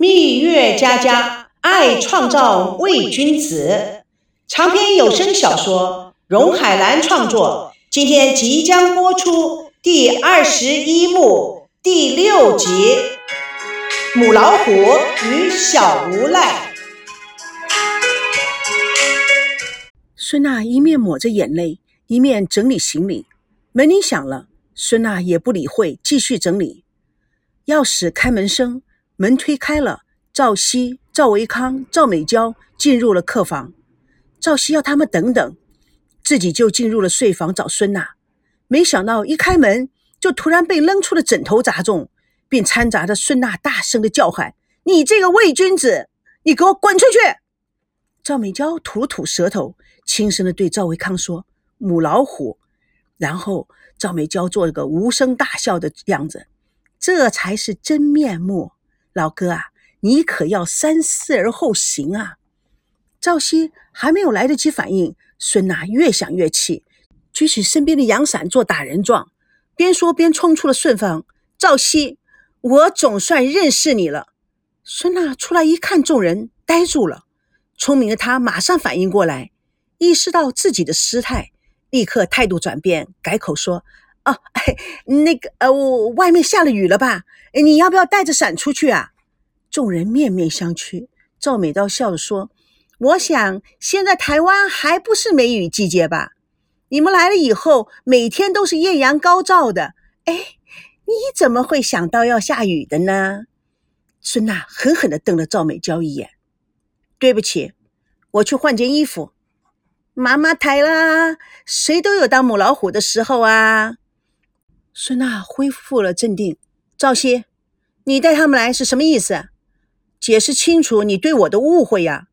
蜜月佳佳爱创造伪君子长篇有声小说，荣海兰创作，今天即将播出第二十一幕第六集《母老虎与小无赖》。孙娜一面抹着眼泪，一面整理行李。门铃响了，孙娜也不理会，继续整理。钥匙开门声。门推开了，赵熙、赵维康、赵美娇进入了客房。赵熙要他们等等，自己就进入了睡房找孙娜。没想到一开门，就突然被扔出的枕头砸中，并掺杂着孙娜大声的叫喊：“你这个伪君子，你给我滚出去！”赵美娇吐了吐舌头，轻声的对赵维康说：“母老虎。”然后赵美娇做了个无声大笑的样子，这才是真面目。老哥啊，你可要三思而后行啊！赵熙还没有来得及反应，孙娜越想越气，举起身边的阳伞做打人状，边说边冲出了顺房。赵熙，我总算认识你了。孙娜出来一看，众人呆住了。聪明的他马上反应过来，意识到自己的失态，立刻态度转变，改口说。哦，那个呃，我外面下了雨了吧？你要不要带着伞出去啊？众人面面相觑。赵美刀笑着说：“我想现在台湾还不是梅雨季节吧？你们来了以后，每天都是艳阳高照的。哎，你怎么会想到要下雨的呢？”孙娜狠狠地瞪了赵美娇一眼：“对不起，我去换件衣服。妈妈抬啦，谁都有当母老虎的时候啊。”孙娜恢复了镇定。赵熙，你带他们来是什么意思？解释清楚你对我的误会呀！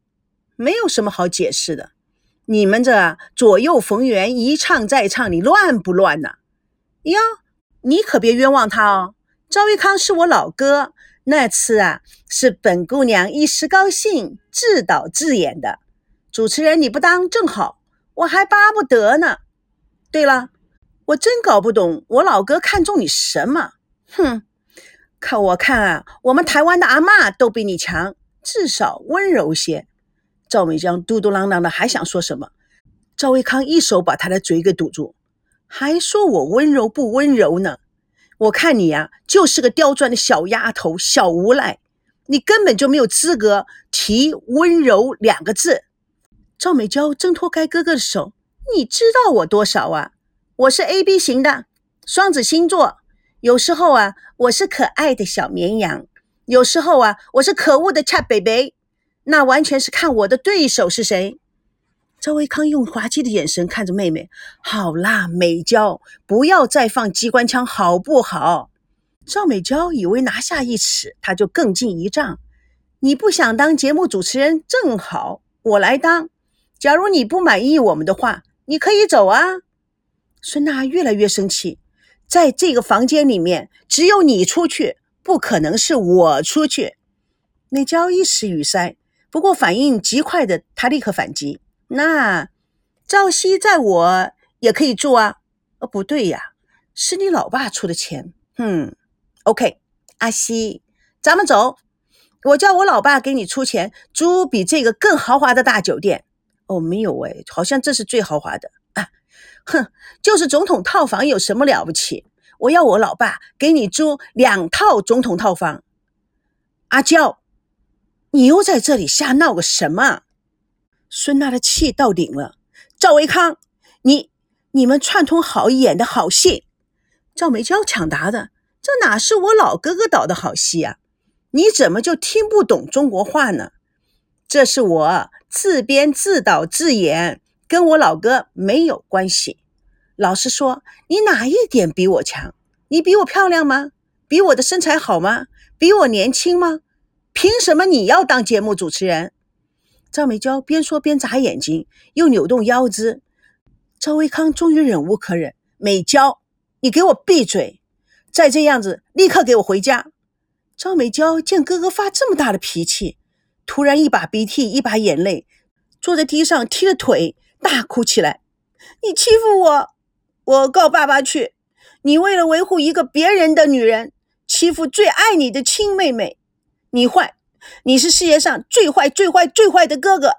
没有什么好解释的。你们这左右逢源，一唱再唱，你乱不乱呢？哟，你可别冤枉他哦。赵维康是我老哥，那次啊是本姑娘一时高兴自导自演的。主持人你不当正好，我还巴不得呢。对了。我真搞不懂，我老哥看中你什么？哼，看我看啊，我们台湾的阿妈都比你强，至少温柔些。赵美江嘟嘟囔囔的，还想说什么？赵维康一手把他的嘴给堵住，还说我温柔不温柔呢？我看你呀，就是个刁钻的小丫头、小无赖，你根本就没有资格提温柔两个字。赵美娇挣脱开哥哥的手，你知道我多少啊？我是 A B 型的双子星座，有时候啊，我是可爱的小绵羊，有时候啊，我是可恶的 Chat Baby，那完全是看我的对手是谁。赵维康用滑稽的眼神看着妹妹，好啦，美娇，不要再放机关枪好不好？赵美娇以为拿下一尺，她就更进一丈。你不想当节目主持人，正好我来当。假如你不满意我们的话，你可以走啊。孙娜越来越生气，在这个房间里面，只有你出去，不可能是我出去。那娇一时语塞，不过反应极快的，她立刻反击：“那赵熙在我也可以住啊？哦，不对呀，是你老爸出的钱。嗯，OK，阿西，咱们走，我叫我老爸给你出钱租比这个更豪华的大酒店。哦，没有哎，好像这是最豪华的。”哼，就是总统套房有什么了不起？我要我老爸给你租两套总统套房。阿娇，你又在这里瞎闹个什么？孙娜的气到顶了。赵维康，你你们串通好演的好戏。赵美娇抢答的，这哪是我老哥哥导的好戏啊？你怎么就听不懂中国话呢？这是我自编自导自演。跟我老哥没有关系。老实说，你哪一点比我强？你比我漂亮吗？比我的身材好吗？比我年轻吗？凭什么你要当节目主持人？赵美娇边说边眨眼睛，又扭动腰肢。赵维康终于忍无可忍：“美娇，你给我闭嘴！再这样子，立刻给我回家！”赵美娇见哥哥发这么大的脾气，突然一把鼻涕一把眼泪，坐在地上踢着腿。大哭起来！你欺负我，我告爸爸去！你为了维护一个别人的女人，欺负最爱你的亲妹妹，你坏，你是世界上最坏、最坏、最坏的哥哥。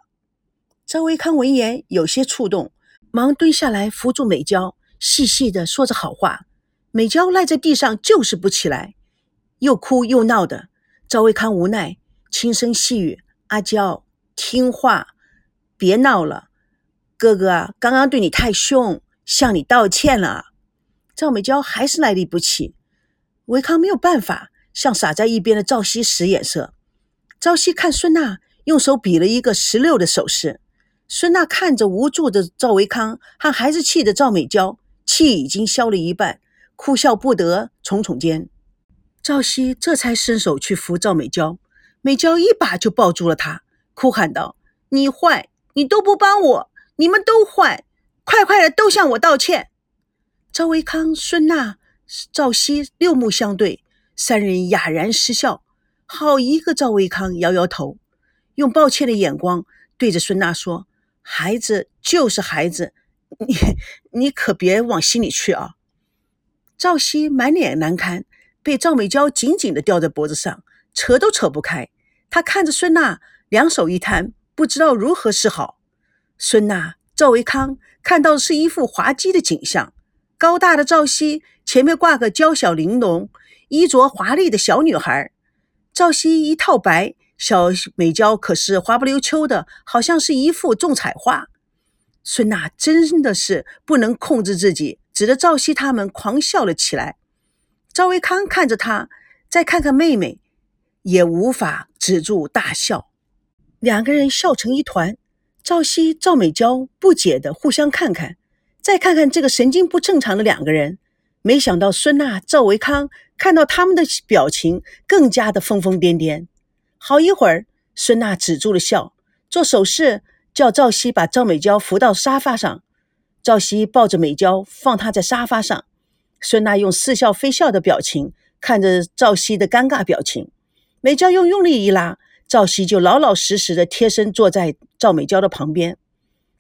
赵维康闻言有些触动，忙蹲下来扶住美娇，细细的说着好话。美娇赖在地上就是不起来，又哭又闹的。赵维康无奈，轻声细语：“阿娇，听话，别闹了。哥哥啊，刚刚对你太凶，向你道歉了。”赵美娇还是来力不起，维康没有办法，向傻在一边的赵熙使眼色。赵熙看孙娜，用手比了一个十六的手势。孙娜看着无助的赵维康和还是气的赵美娇，气已经消了一半，哭笑不得，耸耸肩。赵熙这才伸手去扶赵美娇，美娇一把就抱住了她，哭喊道：“你坏，你都不帮我，你们都坏，快快的都向我道歉！”赵维康、孙娜、赵熙六目相对，三人哑然失笑。好一个赵维康，摇摇头，用抱歉的眼光对着孙娜说：“孩子就是孩子，你你可别往心里去啊。”赵熙满脸难堪，被赵美娇紧紧的吊在脖子上，扯都扯不开。他看着孙娜，两手一摊，不知道如何是好。孙娜、赵维康看到的是一副滑稽的景象。高大的赵熙前面挂个娇小玲珑、衣着华丽的小女孩，赵熙一套白，小美娇可是滑不溜秋的，好像是一幅重彩画。孙娜真的是不能控制自己，指着赵熙他们狂笑了起来。赵维康看着他，再看看妹妹，也无法止住大笑。两个人笑成一团，赵熙、赵美娇不解的互相看看。再看看这个神经不正常的两个人，没想到孙娜、赵维康看到他们的表情更加的疯疯癫癫。好一会儿，孙娜止住了笑，做手势叫赵熙把赵美娇扶到沙发上。赵熙抱着美娇放她在沙发上，孙娜用似笑非笑的表情看着赵熙的尴尬表情。美娇用用力一拉，赵熙就老老实实的贴身坐在赵美娇的旁边。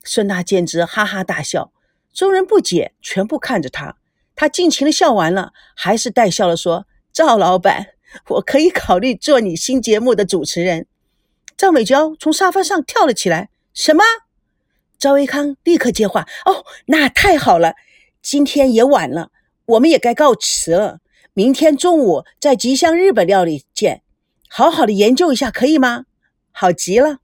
孙娜简直哈哈大笑。众人不解，全部看着他。他尽情的笑完了，还是带笑了说：“赵老板，我可以考虑做你新节目的主持人。”赵美娇从沙发上跳了起来：“什么？”赵维康立刻接话：“哦，那太好了！今天也晚了，我们也该告辞了。明天中午在吉祥日本料理见，好好的研究一下，可以吗？”好极了。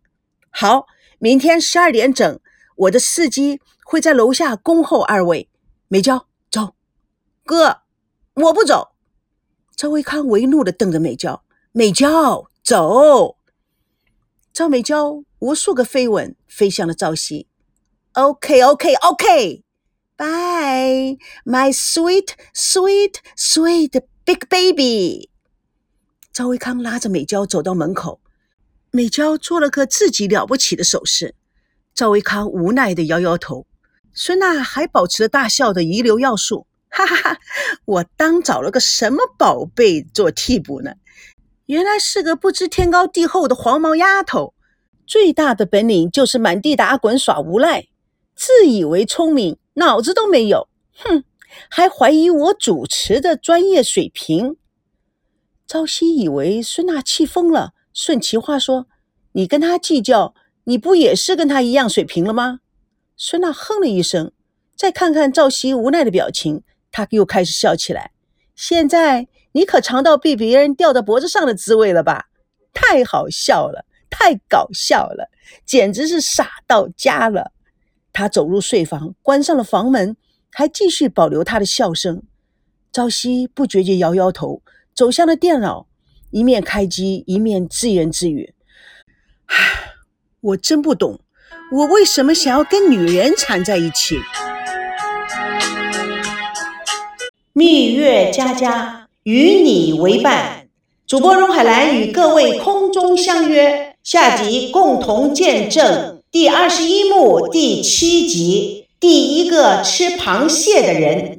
好，明天十二点整，我的司机。会在楼下恭候二位，美娇走，哥，我不走。赵维康为怒的瞪着美娇，美娇走。赵美娇无数个飞吻飞向了赵熙。OK OK OK，Bye my sweet sweet sweet big baby。赵维康拉着美娇走到门口，美娇做了个自己了不起的手势。赵维康无奈的摇摇头。孙娜还保持着大笑的遗留要素，哈哈哈！我当找了个什么宝贝做替补呢？原来是个不知天高地厚的黄毛丫头，最大的本领就是满地打滚耍无赖，自以为聪明，脑子都没有，哼！还怀疑我主持的专业水平。朝夕以为孙娜气疯了，顺其话说：“你跟他计较，你不也是跟他一样水平了吗？”孙娜哼了一声，再看看赵熙无奈的表情，他又开始笑起来。现在你可尝到被别人吊在脖子上的滋味了吧？太好笑了，太搞笑了，简直是傻到家了。他走入睡房，关上了房门，还继续保留他的笑声。朝夕不觉地摇摇头，走向了电脑，一面开机，一面自言自语：“唉，我真不懂。”我为什么想要跟女人缠在一起？蜜月佳佳与你为伴，主播荣海兰与各位空中相约，下集共同见证第二十一幕第七集，第一个吃螃蟹的人。